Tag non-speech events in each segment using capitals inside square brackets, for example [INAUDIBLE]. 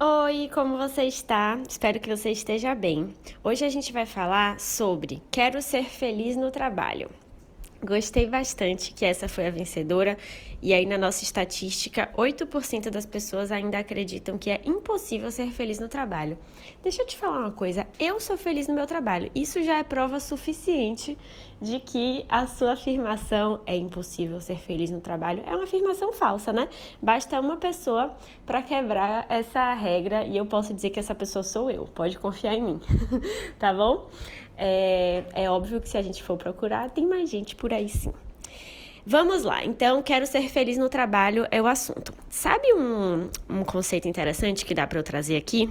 Oi, como você está? Espero que você esteja bem. Hoje a gente vai falar sobre Quero ser feliz no trabalho. Gostei bastante que essa foi a vencedora, e aí na nossa estatística, 8% das pessoas ainda acreditam que é impossível ser feliz no trabalho. Deixa eu te falar uma coisa, eu sou feliz no meu trabalho. Isso já é prova suficiente de que a sua afirmação é impossível ser feliz no trabalho é uma afirmação falsa, né? Basta uma pessoa para quebrar essa regra e eu posso dizer que essa pessoa sou eu. Pode confiar em mim, [LAUGHS] tá bom? É, é óbvio que se a gente for procurar, tem mais gente por aí sim. Vamos lá, então, quero ser feliz no trabalho é o assunto. Sabe um, um conceito interessante que dá para eu trazer aqui?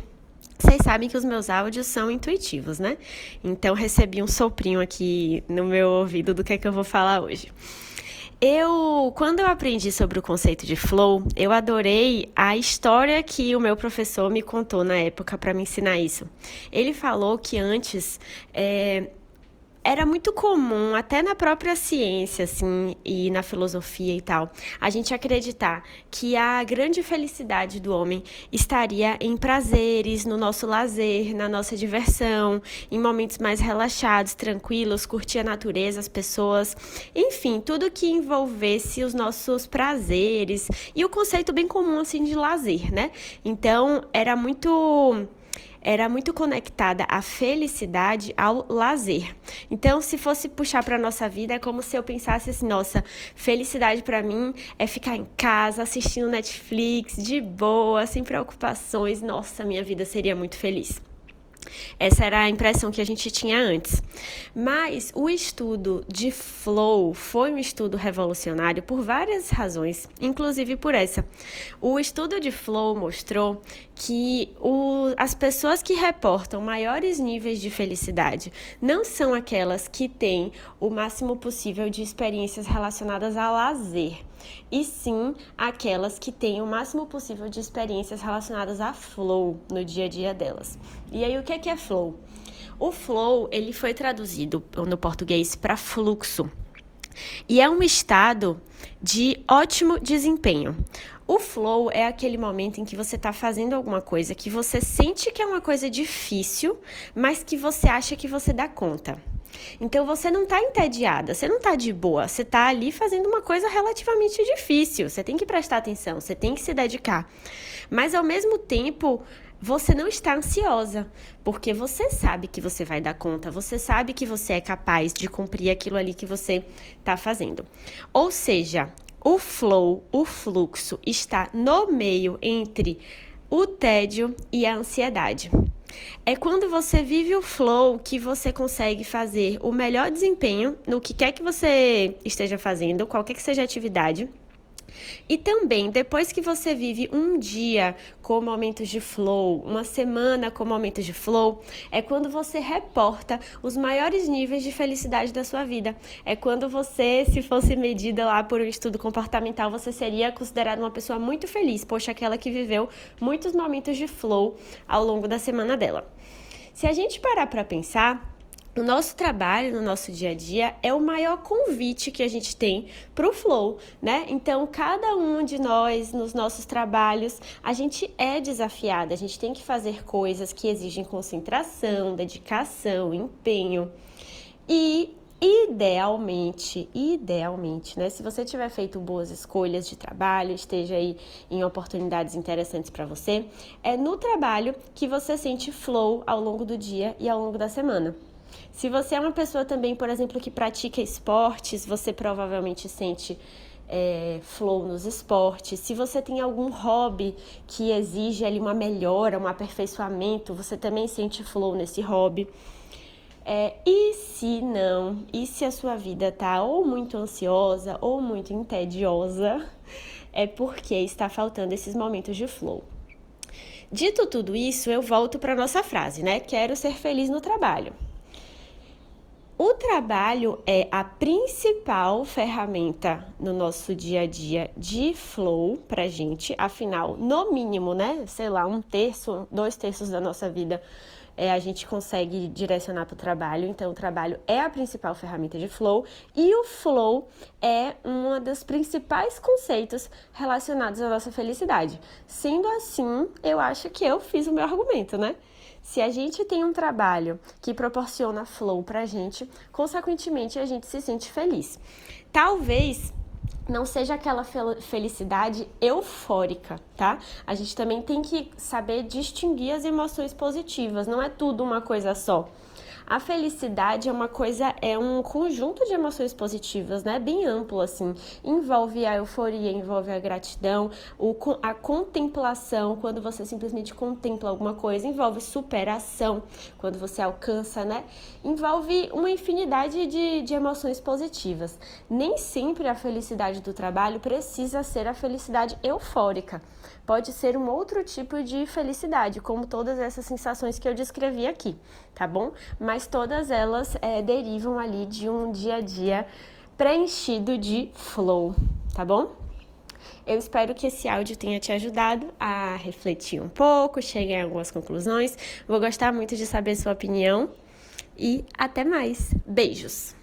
Vocês sabem que os meus áudios são intuitivos, né? Então, recebi um soprinho aqui no meu ouvido do que é que eu vou falar hoje. Eu, quando eu aprendi sobre o conceito de flow, eu adorei a história que o meu professor me contou na época para me ensinar isso. Ele falou que antes é, era muito comum, até na própria ciência, assim, e na filosofia e tal, a gente acreditar que a grande felicidade do homem estaria em prazeres, no nosso lazer, na nossa diversão, em momentos mais relaxados, tranquilos, curtir a natureza, as pessoas, enfim, tudo que envolvesse os nossos prazeres e o conceito bem comum, assim, de lazer, né? Então, era muito era muito conectada à felicidade, ao lazer. Então, se fosse puxar para nossa vida, é como se eu pensasse assim: nossa, felicidade para mim é ficar em casa assistindo Netflix de boa, sem preocupações. Nossa, minha vida seria muito feliz. Essa era a impressão que a gente tinha antes. Mas o estudo de flow foi um estudo revolucionário por várias razões, inclusive por essa. O estudo de flow mostrou que o, as pessoas que reportam maiores níveis de felicidade não são aquelas que têm o máximo possível de experiências relacionadas ao lazer e sim aquelas que têm o máximo possível de experiências relacionadas a flow no dia a dia delas. E aí o que é, que é flow? O flow ele foi traduzido no português para fluxo e é um estado de ótimo desempenho. O flow é aquele momento em que você está fazendo alguma coisa que você sente que é uma coisa difícil, mas que você acha que você dá conta. Então você não está entediada, você não está de boa, você está ali fazendo uma coisa relativamente difícil. Você tem que prestar atenção, você tem que se dedicar. Mas ao mesmo tempo, você não está ansiosa, porque você sabe que você vai dar conta, você sabe que você é capaz de cumprir aquilo ali que você está fazendo. Ou seja, o flow, o fluxo, está no meio entre o tédio e a ansiedade. É quando você vive o flow que você consegue fazer o melhor desempenho no que quer que você esteja fazendo, qualquer que seja a atividade e também, depois que você vive um dia com momentos de flow, uma semana com momentos de flow, é quando você reporta os maiores níveis de felicidade da sua vida. É quando você, se fosse medida lá por um estudo comportamental, você seria considerada uma pessoa muito feliz, poxa, aquela que viveu muitos momentos de flow ao longo da semana dela. Se a gente parar para pensar, o nosso trabalho no nosso dia a dia é o maior convite que a gente tem para o flow, né? Então, cada um de nós, nos nossos trabalhos, a gente é desafiada, a gente tem que fazer coisas que exigem concentração, dedicação, empenho. E idealmente, idealmente, né? Se você tiver feito boas escolhas de trabalho, esteja aí em oportunidades interessantes para você, é no trabalho que você sente flow ao longo do dia e ao longo da semana. Se você é uma pessoa também, por exemplo, que pratica esportes, você provavelmente sente é, flow nos esportes. Se você tem algum hobby que exige ali uma melhora, um aperfeiçoamento, você também sente flow nesse hobby. É, e se não, e se a sua vida tá ou muito ansiosa ou muito entediosa, é porque está faltando esses momentos de flow. Dito tudo isso, eu volto para nossa frase, né? Quero ser feliz no trabalho. Trabalho é a principal ferramenta no nosso dia a dia de flow pra gente, afinal, no mínimo, né? Sei lá, um terço, dois terços da nossa vida é, a gente consegue direcionar para o trabalho. Então, o trabalho é a principal ferramenta de flow e o flow é um dos principais conceitos relacionados à nossa felicidade. Sendo assim, eu acho que eu fiz o meu argumento, né? Se a gente tem um trabalho que proporciona flow pra gente, consequentemente a gente se sente feliz. Talvez não seja aquela felicidade eufórica, tá? A gente também tem que saber distinguir as emoções positivas, não é tudo uma coisa só. A felicidade é uma coisa, é um conjunto de emoções positivas, né? Bem amplo, assim. Envolve a euforia, envolve a gratidão, o, a contemplação, quando você simplesmente contempla alguma coisa, envolve superação, quando você alcança, né? Envolve uma infinidade de, de emoções positivas. Nem sempre a felicidade do trabalho precisa ser a felicidade eufórica. Pode ser um outro tipo de felicidade, como todas essas sensações que eu descrevi aqui, tá bom? Mas todas elas é, derivam ali de um dia a dia preenchido de flow, tá bom? Eu espero que esse áudio tenha te ajudado a refletir um pouco, chegar em algumas conclusões. Vou gostar muito de saber sua opinião e até mais. Beijos!